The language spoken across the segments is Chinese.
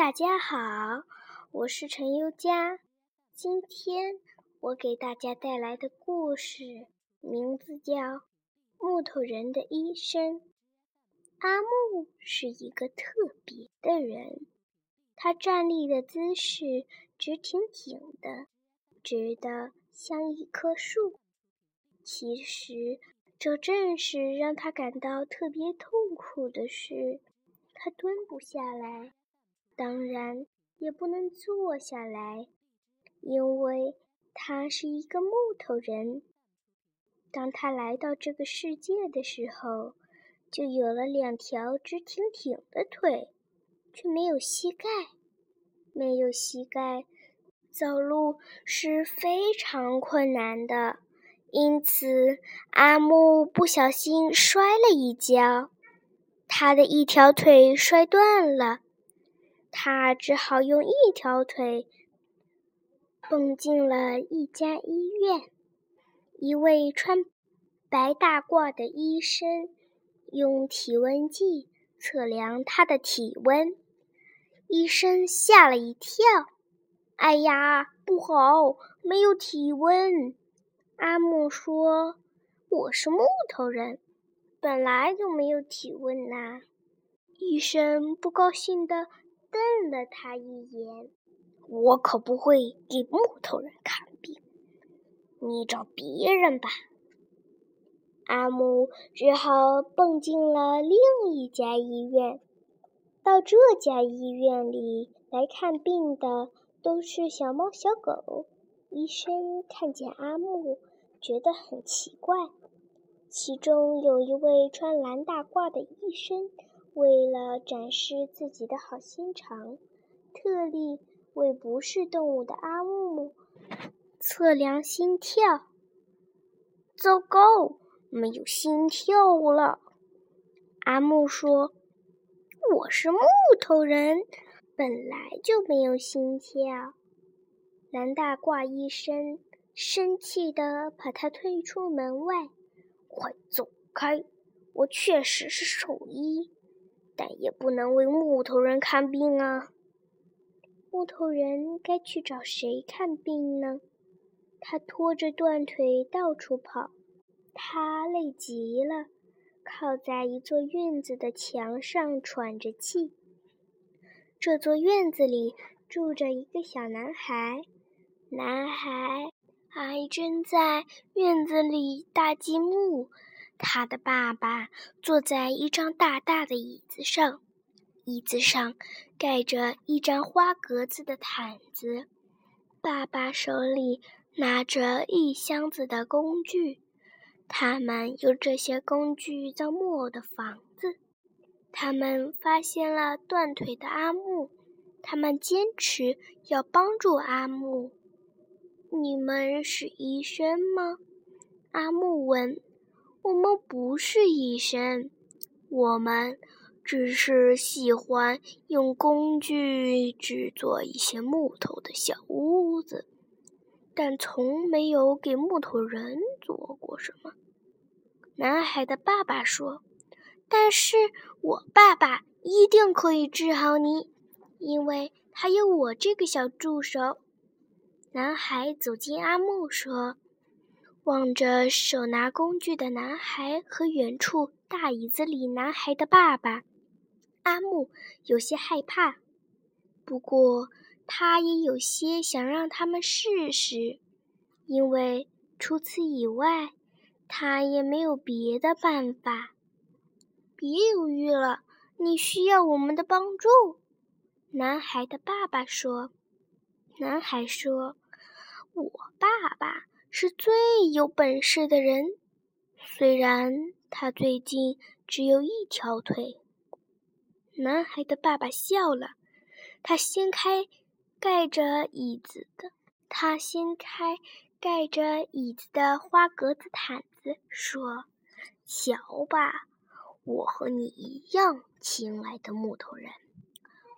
大家好，我是陈优佳。今天我给大家带来的故事名字叫《木头人的医生》。阿木是一个特别的人，他站立的姿势直挺挺的，直得像一棵树。其实，这正是让他感到特别痛苦的事。他蹲不下来。当然也不能坐下来，因为他是一个木头人。当他来到这个世界的时候，就有了两条直挺挺的腿，却没有膝盖。没有膝盖，走路是非常困难的。因此，阿木不小心摔了一跤，他的一条腿摔断了。他只好用一条腿蹦进了一家医院。一位穿白大褂的医生用体温计测量他的体温。医生吓了一跳：“哎呀，不好，没有体温！”阿木说：“我是木头人，本来就没有体温呐。”医生不高兴的。瞪了他一眼，我可不会给木头人看病，你找别人吧。阿木只好蹦进了另一家医院。到这家医院里来看病的都是小猫小狗。医生看见阿木，觉得很奇怪。其中有一位穿蓝大褂的医生。为了展示自己的好心肠，特地为不是动物的阿木测量心跳。糟糕，没有心跳了！阿木说：“我是木头人，本来就没有心跳。”蓝大褂医生生气地把他推出门外：“快走开！我确实是兽医。”但也不能为木头人看病啊！木头人该去找谁看病呢？他拖着断腿到处跑，他累极了，靠在一座院子的墙上喘着气。这座院子里住着一个小男孩，男孩还正在院子里搭积木。他的爸爸坐在一张大大的椅子上，椅子上盖着一张花格子的毯子。爸爸手里拿着一箱子的工具，他们用这些工具造木偶的房子。他们发现了断腿的阿木，他们坚持要帮助阿木。你们是医生吗？阿木问。我们不是医生，我们只是喜欢用工具制作一些木头的小屋子，但从没有给木头人做过什么。男孩的爸爸说：“但是我爸爸一定可以治好你，因为他有我这个小助手。”男孩走近阿木说。望着手拿工具的男孩和远处大椅子里男孩的爸爸，阿木有些害怕。不过，他也有些想让他们试试，因为除此以外，他也没有别的办法。别犹豫了，你需要我们的帮助。”男孩的爸爸说。男孩说：“我爸爸。”是最有本事的人，虽然他最近只有一条腿。男孩的爸爸笑了，他掀开盖着椅子的，他掀开盖着椅子的花格子毯子，说：“瞧吧，我和你一样亲爱的木头人，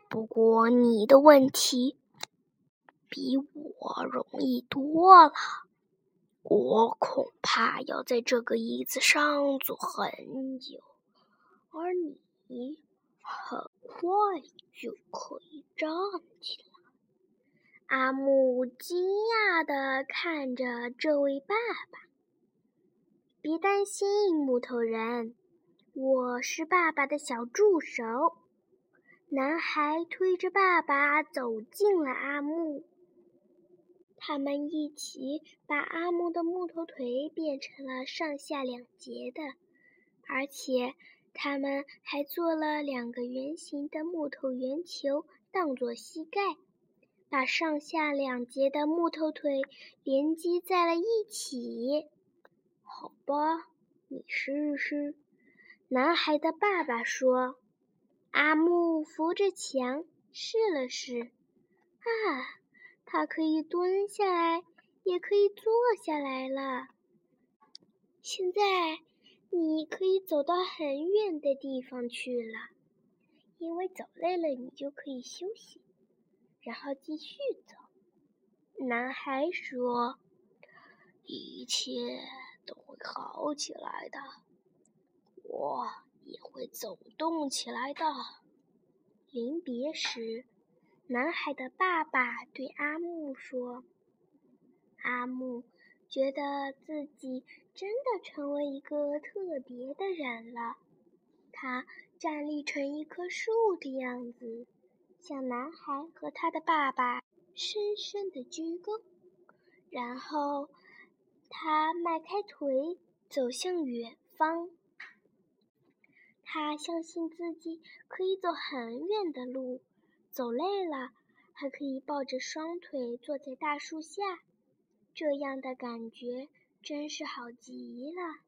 不过你的问题比我容易多了。”我恐怕要在这个椅子上坐很久，而你很快就可以站起来。阿木惊讶地看着这位爸爸。别担心，木头人，我是爸爸的小助手。男孩推着爸爸走进了阿木。他们一起把阿木的木头腿变成了上下两节的，而且他们还做了两个圆形的木头圆球当做膝盖，把上下两节的木头腿连接在了一起。好吧，你试试。男孩的爸爸说。阿木扶着墙试了试，啊！它可以蹲下来，也可以坐下来了。现在你可以走到很远的地方去了，因为走累了，你就可以休息，然后继续走。男孩说：“一切都会好起来的，我也会走动起来的。”临别时。男孩的爸爸对阿木说：“阿木觉得自己真的成为一个特别的人了。他站立成一棵树的样子，向男孩和他的爸爸深深的鞠躬，然后他迈开腿走向远方。他相信自己可以走很远的路。”走累了，还可以抱着双腿坐在大树下，这样的感觉真是好极了。